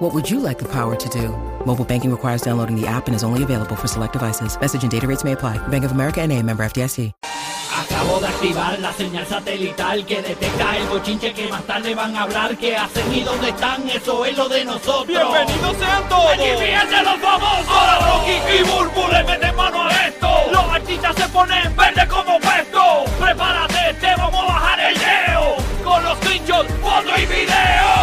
What would you like the power to do? Mobile banking requires downloading the app and is only available for select devices. Message and data rates may apply. Bank of America and a member FDIC. Acabo de activar la señal satelital que detecta el bochinche que más tarde van a hablar. ¿Qué hacen y dónde están? Eso es lo de nosotros. ¡Bienvenidos sean todos! ¡Aquí vienen los famosos! Ahora Rocky y Burbu le meten mano a esto. Los artistas se ponen verde como puesto. Prepárate, te vamos a bajar el leo. Con los screenshots, foto y video.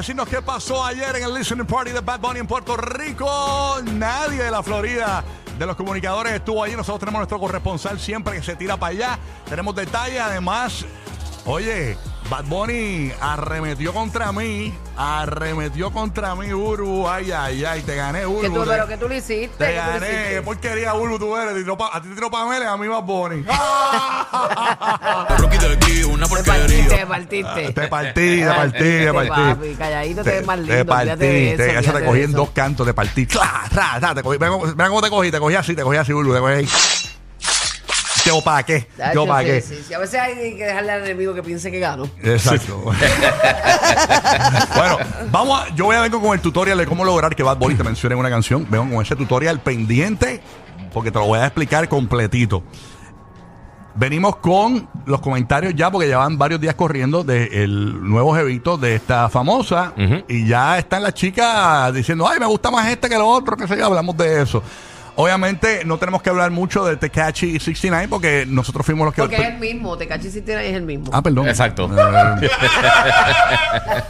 Decirnos qué pasó ayer en el listening party de Bad Bunny en Puerto Rico. Nadie de la Florida de los comunicadores estuvo allí. Nosotros tenemos nuestro corresponsal siempre que se tira para allá. Tenemos detalles, además. Oye, Bad Bunny arremetió contra mí, arremetió contra mí, Uru. Ay, ay, ay, te gané, Uru. ¿Qué tú, Te- pero que tú le hiciste? Te ¿Qué tú le gané, hiciste? qué porquería, Uru, tú eres. Te a ti te tiró Pamela, a mí Bad Bunny. Rocky de aquí, una Te porquería. partiste, te partiste. Te partí, te partí, te partí. papi, calladito te ves más lindo, Te partí, olvídate de eso, te, eso te cogí en dos cantos, te partí. ¡Cla! ¡Tra! ¡Tra! Te cogí. Mira cómo, te cogí, te cogí así, te cogí así, Bulu, te cogí ahí. ¿Yo para qué? ¿Yo para sí, qué? sí, sí. A veces hay que dejarle al enemigo que piense que gano. Exacto. bueno, vamos a, yo voy a venir con el tutorial de cómo lograr que Bad Bunny te mencione en una canción. Vengo con ese tutorial pendiente porque te lo voy a explicar completito. Venimos con los comentarios ya porque llevan varios días corriendo del nuevo jevito de esta famosa y ya están las chicas diciendo, ay, me gusta más este que lo otro, que sé yo, hablamos de eso. Obviamente no tenemos que hablar mucho de Tekashi 69 porque nosotros fuimos los que... Porque es el mismo, te si tienes es el mismo. Ah, perdón. Exacto. Eh,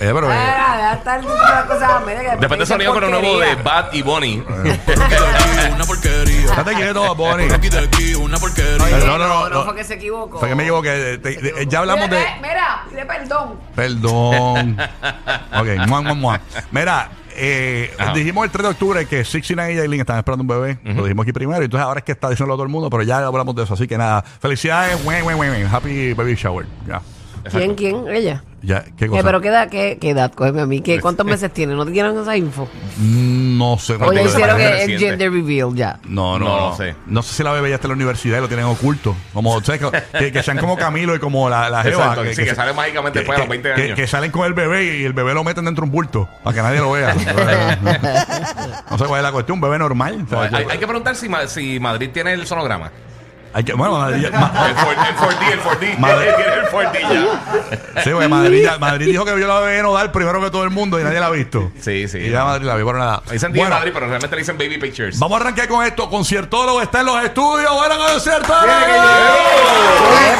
eh, pero, eh, Ah, cosas, mira que Después de sonido con un nuevo de Bad y Bonnie. Eh. Una porquería. Estate quieto, Bad Bunny. Rocky de aquí, una porquería. No, no, no, no, no. fue que se equivocó. Fue que me equivoqué. Te- te- ya hablamos de... Mira, Mira, pide perdón. Perdón. ok, mua, mua, mua. Mira, eh, dijimos el 3 de octubre que 69 y Jailin estaban esperando un bebé. Lo dijimos aquí primero. Y entonces ahora es que está diciéndolo todo el mundo, pero ya hablamos de eso. Así que nada, felicidades. Happy baby shower. Ya. ¿Quién, quién? Ella. Ya, ¿qué ¿Qué, cosa? pero qué edad, qué, qué edad, cógeme a mí. ¿Qué, ¿Cuántos meses tiene? ¿No te quieren esa info? Mm, No sé. No, O ya tengo- hicieron más el, el reciente. gender reveal ya. no, no, No, no, no sé. No sé si la bebé ya está en la universidad y lo tienen oculto. Como, ¿sabes? que, que sean como Camilo y como la, la jeva. Exacto, sí, que sale mágicamente después de los 20 que- años. Que, salen con el bebé y el bebé lo meten dentro de un bulto para que nadie lo vea. no sé cuál es la cuestión, un bebé normal. No, ¿sabes? hay, hay que preguntar si, Ma- si Madrid tiene el sonograma. Hay que- bueno, Madrid, ma- El 4- el 4D, el 4D. Madrid. Tiene el 4D ya. Sí, porque Madrid, dijo que vio la bebé nodal primero que todo el mundo y nadie la ha visto. Sí, sí. Y ya Madrid la vio, pero nada. Dicen Bueno, Madrid, pero realmente le dicen Baby Pictures. Vamos a arrancar con esto. Conciertólogo está en los estudios. ¡Bueno, conciertólogo!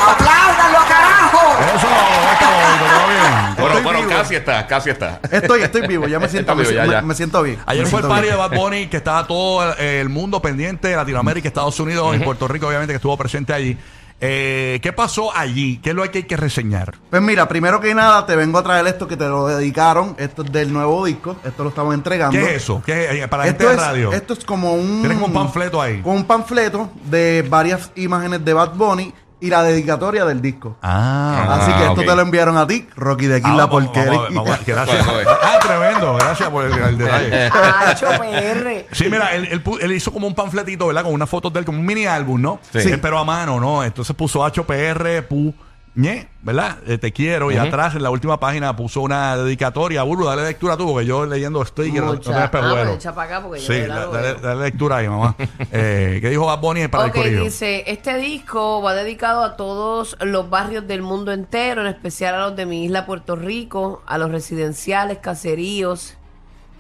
¡Apláudanlo, carajo! Eso, esto, todo bien. Bueno, Estoy bueno, vivo. casi está, casi está. Estoy, estoy vivo, ya me siento, vivo, me, ya, me- ya. me siento bien. Ayer me fue el party de. Bad Bunny que estaba todo el, el mundo pendiente, Latinoamérica, Estados Unidos y Puerto Rico, obviamente, que estuvo presente allí. Eh, ¿Qué pasó allí? ¿Qué es lo que hay que reseñar? Pues mira, primero que nada te vengo a traer esto que te lo dedicaron. Esto es del nuevo disco. Esto lo estamos entregando. ¿Qué es eso? ¿Qué es? Eh, Para la gente Esto de es, radio. esto es como un... Tiene como un panfleto ahí. Como un panfleto de varias imágenes de Bad Bunny y la dedicatoria del disco. Ah, Así que esto ok. te lo enviaron a ti, Rocky de aquí Ah, la vamos, porquería. vamos a ver, vamos a ver. Gracias. Vamos a ver. Ah, tremendo. Gracias por el, el detalle. ¡Hacho, PR! Sí, mira, él, él pu- él hizo como un panfletito, ¿verdad? Con unas fotos de él, como un mini álbum, ¿no? Sí. Eh, pero a mano, ¿no? Entonces puso HPR, pu, ñe, ¿verdad? Eh, te quiero. Y atrás, en la última página, puso una dedicatoria. Burbu, dale lectura tú, porque yo leyendo estoy y no, no Mucha. tenés Ah, pejuelo. echa para acá porque yo Sí, la dale, dale lectura ahí, mamá. eh, ¿Qué dijo Bad Bunny para Ok, el corrido? dice, este disco va dedicado a todos los barrios del mundo entero, en especial a los de mi isla Puerto Rico, a los residenciales, caseríos,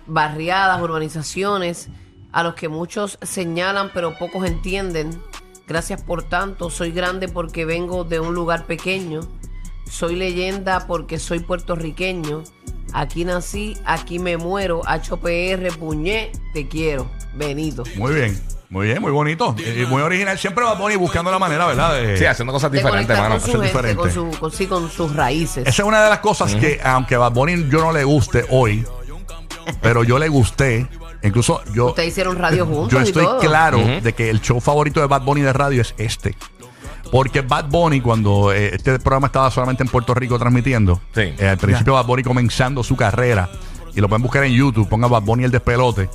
barriadas, urbanizaciones, a los que muchos señalan pero pocos entienden. Gracias por tanto, soy grande porque vengo de un lugar pequeño, soy leyenda porque soy puertorriqueño, aquí nací, aquí me muero, HPR, puñé, te quiero, Benito. Muy bien. Muy bien, muy bonito. Y muy original. Siempre Bad Bunny buscando la manera, ¿verdad? De- Sí, haciendo cosas diferentes, mano. con su gente, diferente. con, su, con, sí, con sus raíces. Esa es una de las cosas que, aunque a Bunny yo no le guste hoy, pero yo le gusté. Incluso yo, Ustedes hicieron radio juntos yo y estoy todo. claro de que el show favorito de Bad Bunny de radio es este. Porque Bad Bunny, cuando eh, este programa estaba solamente en Puerto Rico transmitiendo, Sí. eh, al principio Bad Bunny comenzando su carrera, y lo pueden buscar en YouTube, ponga Bad Bunny el despelote.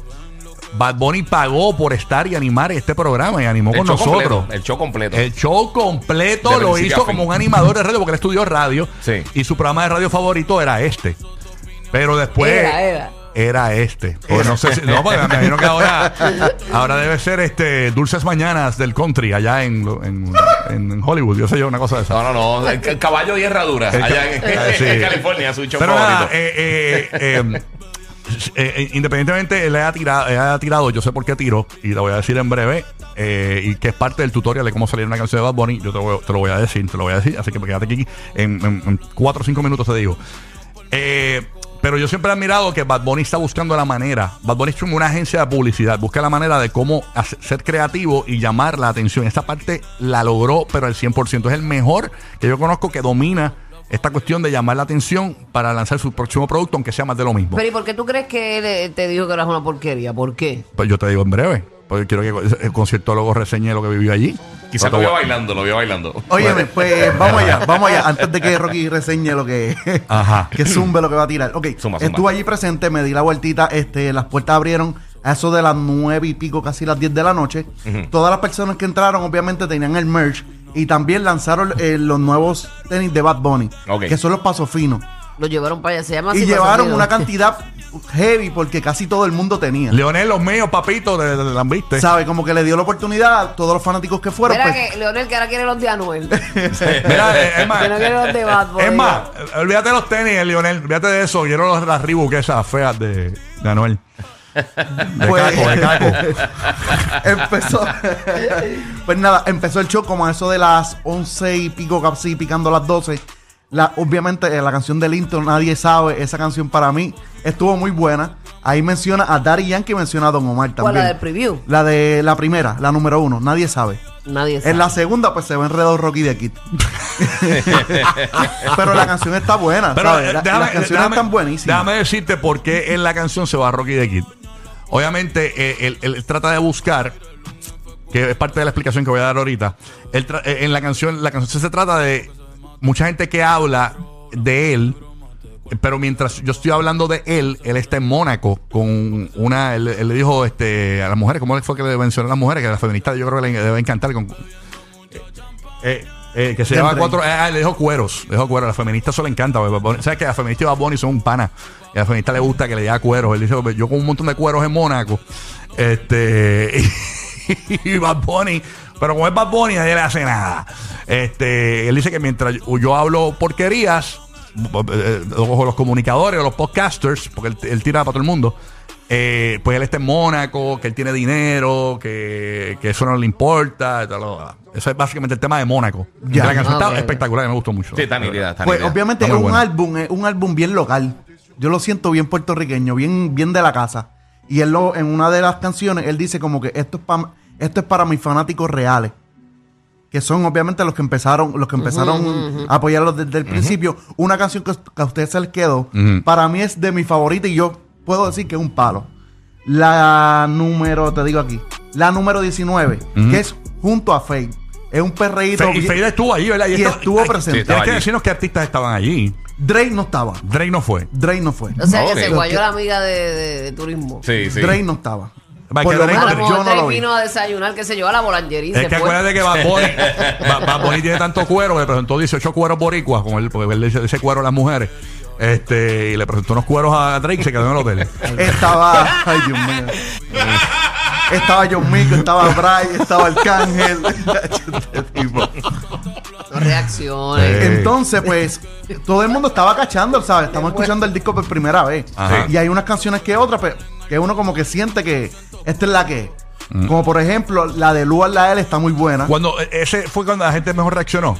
Bad Bunny pagó por estar y animar este programa y animó El con show nosotros. completo, el show completo. El show completo De lo hizo como un animador de radio porque él estudió radio Sí. y su programa de radio favorito era este. Pero después Era, era. Era este. No sé si, no, porque me imagino que ahora, ahora debe ser este Dulces Mañanas del Country allá en, en, en Hollywood, yo sé yo, una cosa de esa. No, no, no. El, caballo de herradura. El ca- allá en, Ah, sí. en California, su show Pero favorito. nada, eh, eh, eh, eh, eh, independientemente él haya tirado, él haya tirado, yo sé por qué tiró, y te voy a decir en breve, eh, y que es parte del tutorial de cómo salir una canción de Bad Bunny, yo te, voy- te lo voy a decir, te lo voy a decir, así que quédate aquí en, en, en cuatro o cinco minutos te digo. Eh, pero yo siempre he admirado que Bad Bunny está buscando la manera. Bad Bunny es una agencia de publicidad. Busca la manera de cómo ser creativo y llamar la atención. Esta parte la logró, pero al 100%. Es el mejor que yo conozco que domina esta cuestión de llamar la atención para lanzar su próximo producto, aunque sea más de lo mismo. Pero ¿y por qué tú crees que él eh, te dijo que eras una porquería? ¿Por qué? Pues yo te digo en breve. Porque quiero que el conciertólogo reseñe lo que vivió allí. Quizás lo vio bailando, lo vio bailando. Óyeme, pues vamos allá, vamos allá. Antes de que Rocky reseñe lo que. Ajá. que zumbe lo que va a tirar. Ok, Zumba, zumba. estuve allí presente, me di la vueltita, este, las puertas abrieron a eso de las nueve y pico, casi las 10 de la noche. Todas las personas que entraron, obviamente, tenían el merch. Y también lanzaron eh, los nuevos tenis de Bad Bunny, Ok. que son los pasos finos. Lo llevaron para allá. Se llama así. Y llevaron una cantidad heavy porque casi todo el mundo tenía. Leonel, los míos, papito, de, de, de la viste. ¿Sabe? Como que le dio la oportunidad a todos los fanáticos que fueron. Mira pues, que Leonel que ahora quiere los de Anuel. Mira, eh, es más, que no quiere los de Bad Bunny. Es más, olvídate de los tenis, eh, Lionel. Olvídate de eso. Quiero los, las Reebok esas feas de, de Anuel. De Pues- caco, de caco. empezó. pues nada, empezó el show como a eso de las once y pico, casi picando las 12. La, obviamente, eh, la canción del intro, nadie sabe. Esa canción para mí estuvo muy buena. Ahí menciona a Daddy Yankee, menciona a Don Omar ¿Cuál, también. la del preview? La de la primera, la número uno, nadie sabe. Nadie sabe. En la segunda, pues se ve enredado Rocky de Kid. Pero la canción está buena, Pero ¿sabes? eh, La- déjame, las canciones déjame- están buenísimas. Déjame decirte por qué en la canción se va Rocky de Kid. Obviamente, eh, él, él trata de buscar, que es parte de la explicación que voy a dar ahorita. Él tra- en la canción, la canción se trata de mucha gente que habla de él. Pero mientras yo estoy hablando de él, él está en Mónaco con una. Él, él le dijo este, a las mujeres, ¿cómo fue que le mencionó a las mujeres? Que a las feministas yo creo que le debe encantar. Con, eh, eh, que se rey. cuatro. ah, le dijo cueros. Le dijo cueros. A las feministas eso le encanta. porque Bad Bunny- ¿Sabes que a las feministas y Bad Bunny son un pana? Y a las feministas le gusta que le diga cueros. Él dice, yo con un montón de cueros en Mónaco. Este. Y, Bad Bunny. Pero como es Bad Bunny, nadie le hace nada. Este, él dice que mientras yo, hablo porquerías, eh, o los comunicadores o los podcasters, porque él, él tira para todo el mundo, eh, pues él está en Mónaco, que él tiene dinero, que, que eso no le importa. tal. Eso es básicamente el tema de Mónaco. Ya. La canción Ah, está espectacular, me gustó mucho. Sí, está nítida, está Pues nítida. obviamente Está es un buena. álbum, es un álbum bien local. Yo lo siento bien puertorriqueño, bien, bien de la casa. Y él lo, en una de las canciones, él dice como que esto es para esto es para mis fanáticos reales. Que son obviamente los que empezaron, los que empezaron a apoyarlo desde el principio. Una canción que, que a ustedes se les quedó, para mí es de mi favorita y yo puedo decir que es un palo. La número, te digo aquí, la número 19, Ujú. que es junto a Faye. Es un perreíto. Fe- y Feide estuvo allí, ¿verdad? Y esto- estuvo ay, presente. sí, Tienes que allí. decirnos qué artistas estaban allí. Drake no estaba. Drake no fue. Drake no fue. O sea, que se guayó la amiga de, de- de turismo. Sí, sí. Drake no estaba. Va, Por que lo A menos lo yo mejor no Drake lo vi. vino a desayunar, que se llevó a la bolangería Es se que fue. acuérdate que Bad Bunny, Bad Bunny tiene tanto cuero le presentó 18 cueros boricuas, con él, porque él le dice, dice cuero a las mujeres. Este, y le presentó unos cueros a Drake y se quedó en el hotel. Estaba. Ay, Dios mío. Estaba John Mico, estaba Bray, estaba Arcángel. Este tipo. Reacciones. Sí. Entonces, pues, todo el mundo estaba cachando, ¿sabes? Estamos escuchando el disco por primera vez. Ajá. Y hay unas canciones que otras, pues, que uno como que siente que esta es la que es. Como por ejemplo, la de Luan La L está muy buena. Cuando e, ese fue cuando la gente mejor reaccionó.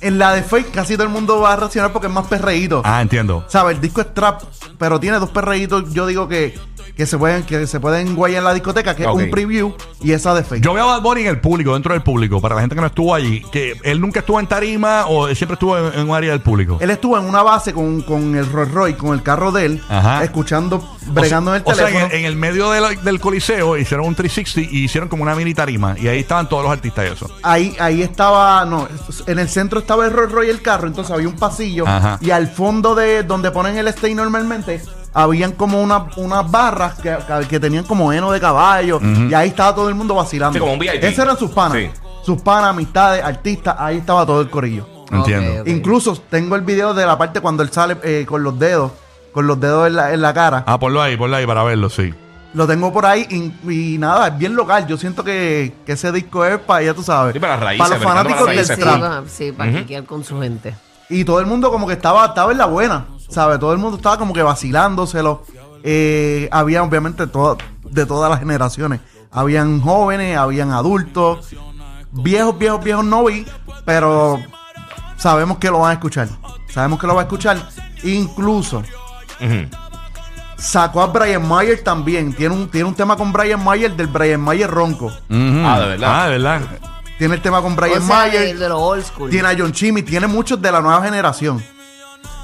En la de Fake casi todo el mundo va a reaccionar porque es más perreíto. Ah, entiendo. ¿Sabes? El disco es trap, pero tiene dos perreitos, yo digo que, que se pueden, que se pueden guayar en la discoteca, que Ok. es un preview y esa de. Yo veo a Bad Bunny en el público, dentro del público, para la gente que no estuvo allí, que él nunca estuvo en tarima o él siempre estuvo en, en un área del público. Él estuvo en una base con, con el Rolls Royce, con el carro de él, Ajá. escuchando bregando en el o sea, teléfono. en, en el medio de la- del coliseo hicieron un 360 y hicieron como una mini tarima. Y ahí estaban todos los artistas y eso. Ahí, ahí estaba, no, en el centro estaba el Rolls Royce y el carro, entonces había un pasillo Ajá. y al fondo de donde ponen el stage normalmente habían como una- unas barras que, que- tenían como heno de caballo y ahí estaba todo el mundo vacilando. Sí, como un VIP. Esos eran sus panas. Sí. Sus panas, amistades, artistas, ahí estaba todo el corillo. Entiendo. Incluso tengo el video de la parte cuando él sale eh, con los dedos, con los dedos en la, en la cara. Ah, ponlo ahí, ponlo ahí para verlo, sí. Lo tengo por ahí y, y nada, es bien local. Yo siento que, que ese disco es para, ya tú sabes, Sí, para las raíces, para los fanáticos para del Sí, trap. sí, para quiquear con su gente. Y todo el mundo como que estaba, estaba en la buena, ¿sabes? Todo el mundo estaba como que vacilándoselo. Eh, había obviamente todo, de todas las generaciones. Habían jóvenes, habían adultos, viejos, viejos, viejos no vi, pero sabemos que lo van a escuchar. Sabemos que lo va a escuchar. Incluso sacó a Brian Mayer también. Tiene un, tiene un tema con Brian Mayer del Brian Mayer Ronco. Ah, de verdad. Ah, de verdad. Tiene el tema con Brian o sea, Mayer. de, de los old school. Tiene a John Chimmy, tiene muchos de la nueva generación.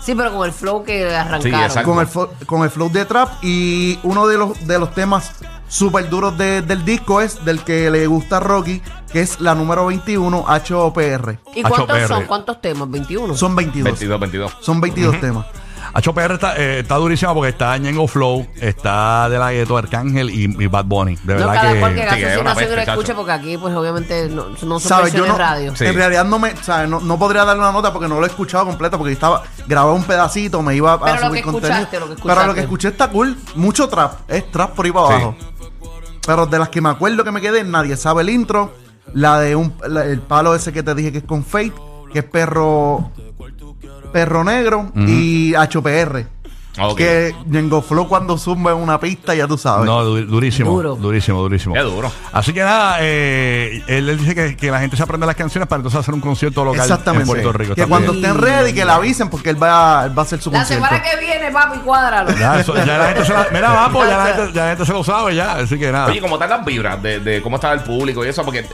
Sí, pero con el flow que arrancaron. con el, con el flow de trap y uno de los, de los temas súper duros de- del disco es del que le gusta a Rocky, que es la número 21, HOPR. ¿Y cuántos son? ¿Cuántos temas? 21. Son 22. 22, 22. Son 22 temas. HPR está, eh, está durísimo porque está Ñengo Flow, está De La Gueto, Arcángel y, y Bad Bunny. De verdad cada que. cual que Sí, que es una escuche chacho. porque aquí pues obviamente no, no son ¿Sabes? Yo versiones no, radio. Sí. En realidad no me, ¿sabes? No, no podría darle una nota porque no lo he escuchado completo porque estaba grababa un pedacito, me iba a Pero lo subir que contenido. escuchaste, lo que Pero lo escuchaste. que escuché está cool, mucho trap, es trap por ahí para Sí. abajo. Pero de las que me acuerdo que me quedé, nadie sabe el intro, la de un la- el palo ese que te dije que es con Fate, que es perro perro negro y HPR. Ok. Que Ñengo Flow cuando zumba en una pista, ya tú sabes. No, du- durísimo. Duro. Durísimo, durísimo. Qué duro. Así que nada, eh, él, él dice que, que la gente se aprende las canciones para entonces hacer un concierto local Exactamente. en Puerto Rico. Que Está cuando estén ready, que le avisen porque él va, él va a hacer su La concierto. semana que viene, papi, cuádralo. Ya, eso- ya la gente se la, mira, vamos, ya la gente, ya la gente se lo sabe ya. Así que nada. Oye, como están las vibras de, de cómo estaba el público y eso, porque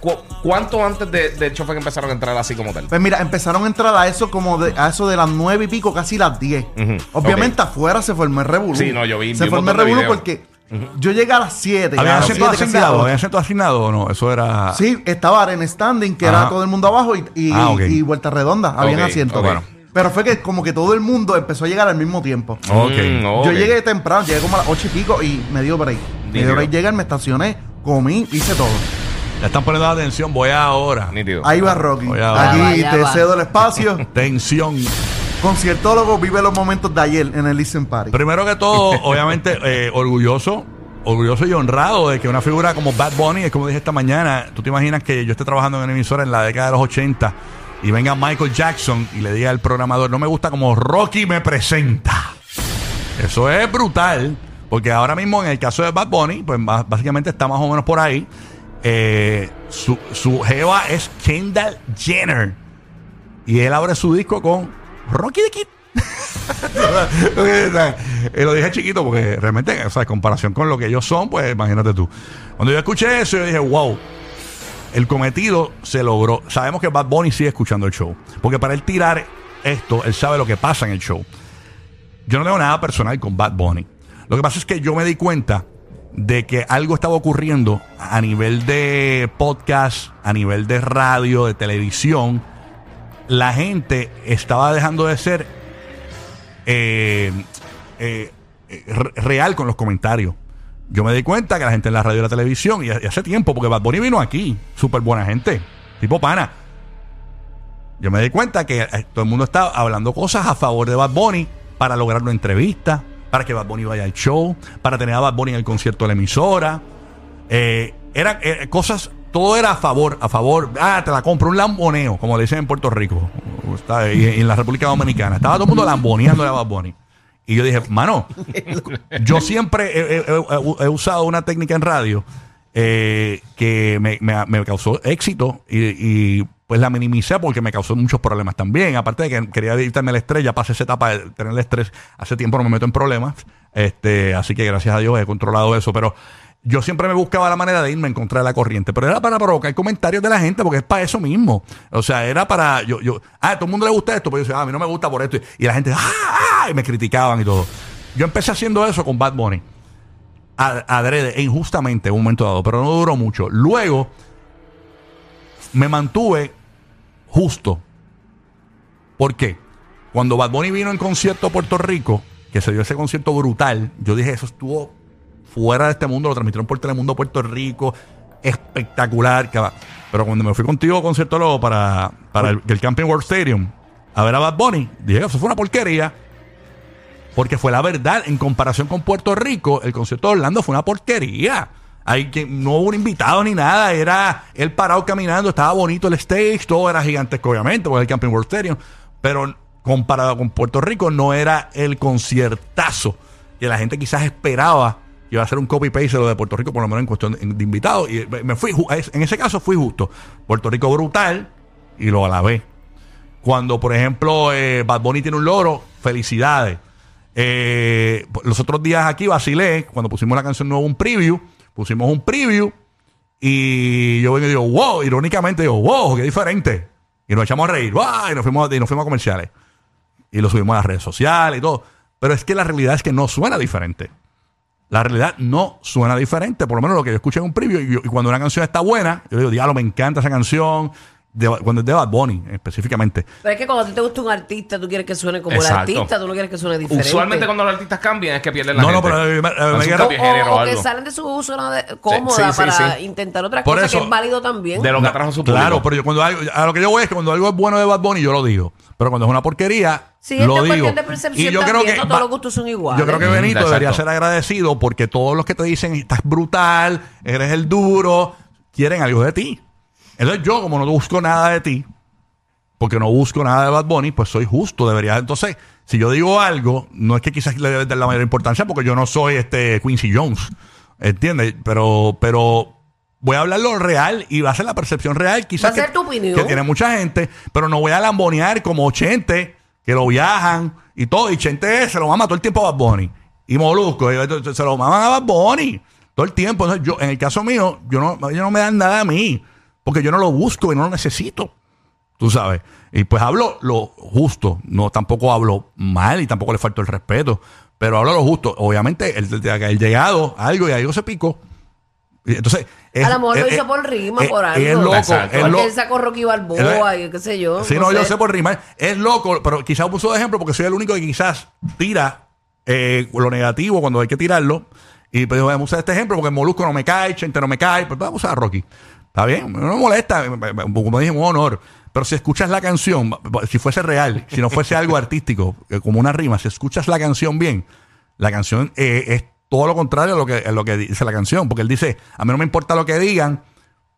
cu- ¿cuánto antes de, de hecho fue que empezaron a entrar así como tal? Pues mira, empezaron a entrar a eso como de, a eso de las nueve y pico, casi las diez. Ujú, Obviamente afuera se formó el revolú. Sí, no, yo vi- Se vi formó el revolú porque yo llegué a las siete. ¿Había a las asiento asignado? ocho. ¿Había asiento asignado o no? Eso era. Sí, estaba Arena Standing, que Ajá. era todo el mundo abajo, y, y, Ah, y Vuelta Redonda. Habían Ok, asientos. ok. Bueno. Pero fue que como que todo el mundo empezó a llegar al mismo tiempo. Yo llegué temprano, llegué como a las ocho y pico y me dio break. Me dio break llegar, me estacioné, comí, hice todo. Ya están poniendo atención. Voy ahora. Nítido. Ahí va Rocky. Oye, ahora. Aquí Ya va, ya te va. cedo el espacio. Tensión. Conciertólogo vive los momentos de ayer en el Listen Party. Primero que todo, obviamente, eh, orgulloso. Orgulloso y honrado de que una figura como Bad Bunny, es como dije esta mañana, tú te imaginas que yo esté trabajando en una emisora en la década de los 80 y venga Michael Jackson y le diga al programador, no me gusta como Rocky me presenta. Eso es brutal, porque ahora mismo en el caso de Bad Bunny, pues más- básicamente está más o menos por ahí. Eh, su, su jeva es Kendall Jenner. Y él abre su disco con Rocky the Kid. Eh, lo dije chiquito porque realmente, o sea, en comparación con lo que ellos son, pues imagínate tú. Cuando yo escuché eso, yo dije, wow, el cometido se logró. Sabemos que Bad Bunny sigue escuchando el show. Porque para él tirar esto, él sabe lo que pasa en el show. Yo no tengo nada personal con Bad Bunny. Lo que pasa es que yo me di cuenta de que algo estaba ocurriendo a nivel de podcast, a nivel de radio, de televisión. La gente estaba dejando de ser eh, eh, re- real con los comentarios. Yo me di cuenta que la gente en la radio y la televisión, y, y hace tiempo, porque Bad Bunny vino aquí, súper buena gente, tipo pana. Yo me di cuenta que eh, todo el mundo está hablando cosas a favor de Bad Bunny para lograr una entrevista, para que Bad Bunny vaya al show, para tener a Bad Bunny en el concierto de la emisora. Eh, eran eh, cosas, todo era a favor, a favor. Ah, te la compro, un lamboneo, como le dicen en Puerto Rico está, y, y en la República Dominicana. Estaba todo el mundo lamboneando a Bad Bunny. Y yo dije, mano, yo siempre he, he- he- he usado una técnica en radio eh, que me, me- me causó éxito y, y, pues la minimicé porque me causó muchos problemas también. Aparte de que quería evitarme el estrés, ya pasé esa etapa de tener el estrés. Hace tiempo no me meto en problemas. Este, así que gracias a Dios he controlado eso. Pero yo siempre me buscaba la manera de irme en contra la corriente. Pero era para provocar comentarios de la gente porque es para eso mismo. O sea, era para. Yo, yo, ah, a todo el mundo le gusta esto. Pero yo decía, ah, a mí no me gusta por esto. Y la gente, ah, ah, y me criticaban y todo. yo empecé haciendo eso con Bad Bunny. Adrede, injustamente en un momento dado, pero no duró mucho. Luego me mantuve justo. ¿Por qué? Cuando Bad Bunny vino en concierto a Puerto Rico, que se dio ese concierto brutal, yo dije, eso estuvo fuera de este mundo, lo transmitieron por Telemundo Puerto Rico, espectacular. Pero cuando me fui contigo a concierto luego para, para el, el Camping World Stadium a ver a Bad Bunny, dije, eso fue una porquería. Porque fue la verdad, en comparación con Puerto Rico, el concierto de Orlando fue una porquería. Hay que, no hubo un invitado ni nada, era él parado caminando, estaba bonito el stage, todo era gigantesco, obviamente, porque el Camping World Stadium. Pero comparado con Puerto Rico, no era el conciertazo que la gente quizás esperaba que iba a ser un copy-paste de lo de Puerto Rico, por lo menos en cuestión de, invitados. Y me fui, en ese caso fui justo. Puerto Rico brutal y lo alabé. Cuando, por ejemplo, eh, Bad Bunny tiene un loro, felicidades. Eh, los otros días aquí vacilé, cuando pusimos la canción nueva, un preview, pusimos un preview y yo vengo y digo, wow, irónicamente digo, wow, qué diferente. Y nos echamos a reír, wow, y nos fuimos, y nos fuimos a comerciales. Y lo subimos a las redes sociales y todo. Pero es que la realidad es que no suena diferente. La realidad no suena diferente, por lo menos lo que yo escuché en un preview. Y, y cuando una canción está buena, yo digo, diablo, me encanta esa canción. De- cuando es de Bad Bunny, específicamente. Pero es que cuando a ti te gusta un artista, tú quieres que suene como Exacto. el artista, tú no quieres que suene diferente. Usualmente cuando los artistas cambian es que pierden la No, no, gente. pero, eh, me- eh, me género o, o o que salen de su zona cómoda sí, sí, para sí. intentar otra Por cosa eso- que es válido también. De lo que atrajo su público. Claro, pero yo cuando algo, a lo que yo voy es que cuando algo es bueno de Bad Bunny, yo lo digo. Pero cuando es una porquería, Sí, lo es digo. de percepción Y yo creo que no todos los gustos son iguales. Yo creo que Benito exacto. debería ser agradecido porque todos los que te dicen estás brutal, eres el duro, quieren algo de ti. Entonces yo, como no busco nada de ti, porque no busco nada de Bad Bunny, pues soy justo, debería. Entonces, si yo digo algo, no es que quizás le debe dar la mayor importancia porque yo no soy este Quincy Jones, ¿entiendes? Pero, pero voy a hablar lo real y va a ser la percepción real, quizás que, tu opinión. que tiene mucha gente, pero no voy a lambonear como Chente, que lo viajan y todo, y Chente se lo mama todo el tiempo a Bad Bunny. Y Molusco, y se lo maman a Bad Bunny todo el tiempo. Entonces, yo, en el caso mío, yo no, ellos no me dan nada a mí, porque yo no lo busco y no lo necesito. Tú sabes. Y pues hablo lo justo. No, tampoco hablo mal y tampoco le falto el respeto. Pero hablo lo justo. Obviamente, el, el, el llegado a algo y algo se picó. Entonces. es- a lo mejor lo es- hizo por rima, es- por algo. Es loco. Exacto. es Porque lo- él sacó Rocky Balboa y qué sé yo. Sí, no, yo sé por rima. Es loco, pero quizás puso de ejemplo porque soy el único que quizás tira eh, lo negativo cuando hay que tirarlo. Y pues vamos a usar este ejemplo porque Molusco no me cae, Chente no me cae, pues vamos a usar a Rocky. Está bien, no me molesta, como dije, un honor. Pero si escuchas la canción, si fuese real, si no fuese algo artístico, eh, como una rima, si escuchas la canción bien, la canción eh, es todo lo contrario a lo, que, a lo que dice la canción. Porque él dice, a mí no me importa lo que digan,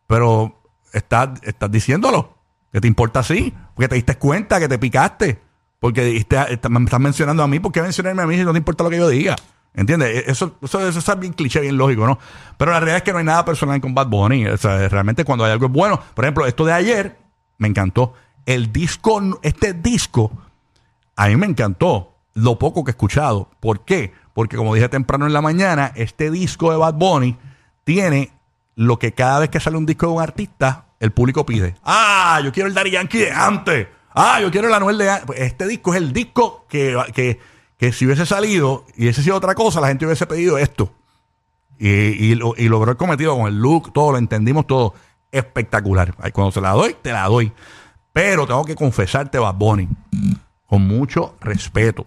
pero estás, diciéndolo. Que te importa así. Porque te diste cuenta que te picaste. Porque diste- me estás mencionando a mí. ¿Por qué mencionarme a mí si no te importa lo que yo diga? ¿Entiendes? E, Eso, eso, eso es bien cliché, bien lógico, ¿no? Pero la realidad es que no hay nada personal con Bad Bunny. O sea, realmente cuando hay algo bueno. Por ejemplo, esto de ayer me encantó. El disco, este disco, a mí me encantó lo poco que he escuchado. ¿Por qué? Porque como dije temprano en la mañana, este disco de Bad Bunny tiene lo que cada vez que sale un disco de un artista, el público pide. Ah, yo quiero el Daddy Yankee de antes. Ah, yo quiero el Anuel de antes. Este disco es el disco que, que si hubiese salido y hubiese sido otra cosa, la gente hubiese pedido esto. Y, y, lo- y logró el cometido con el look, todo, lo entendimos todo. Espectacular. Cuando se la doy, te la doy. Pero tengo que confesarte, Bad Bunny, con mucho respeto,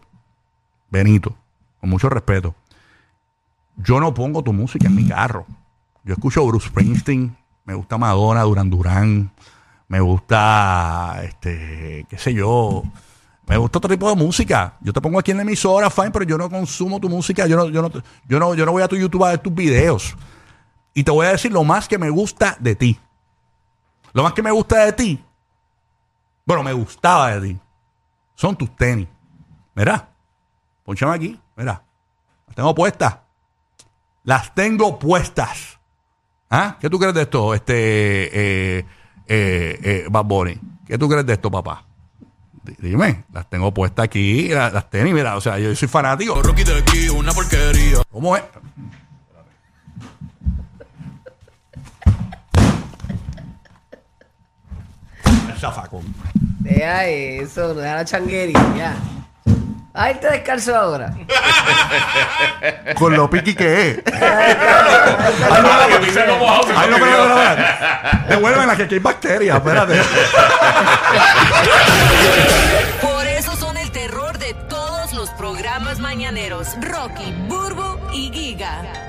Benito, con mucho respeto. Yo no pongo tu música en mi carro. Yo escucho Bruce Springsteen, me gusta Madonna, Duran Duran, me gusta, este, qué sé yo, me gusta otro tipo de música. Yo te pongo aquí en la emisora, fine, pero yo no consumo tu música, yo no, yo no, yo no, yo no voy a tu YouTube a ver tus videos. Y te voy a decir lo más que me gusta de ti. Lo más que me gusta de ti, bueno, me gustaba de ti, son tus tenis. Mira, ponchame aquí, mira, las tengo puestas. Las tengo puestas. ¿Ah? ¿Qué tú crees de esto, este eh, eh, eh, Bad Bunny? ¿Qué tú crees de esto, papá? Dime, las tengo puestas aquí, la- las, tenis, mira, o sea, yo soy fanático. Rocky de aquí, una porquería. ¿Cómo es? El zafacón. Deja eso, no deja la changuería. Ay, te descalzo ahora. Con lo piqui que es. Ay, no, que pise como agua, Ay, no, pero. Devuélvela, que aquí hay bacterias. Espérate. Por eso son el terror de todos los programas mañaneros. Rocky, Burbo y Giga.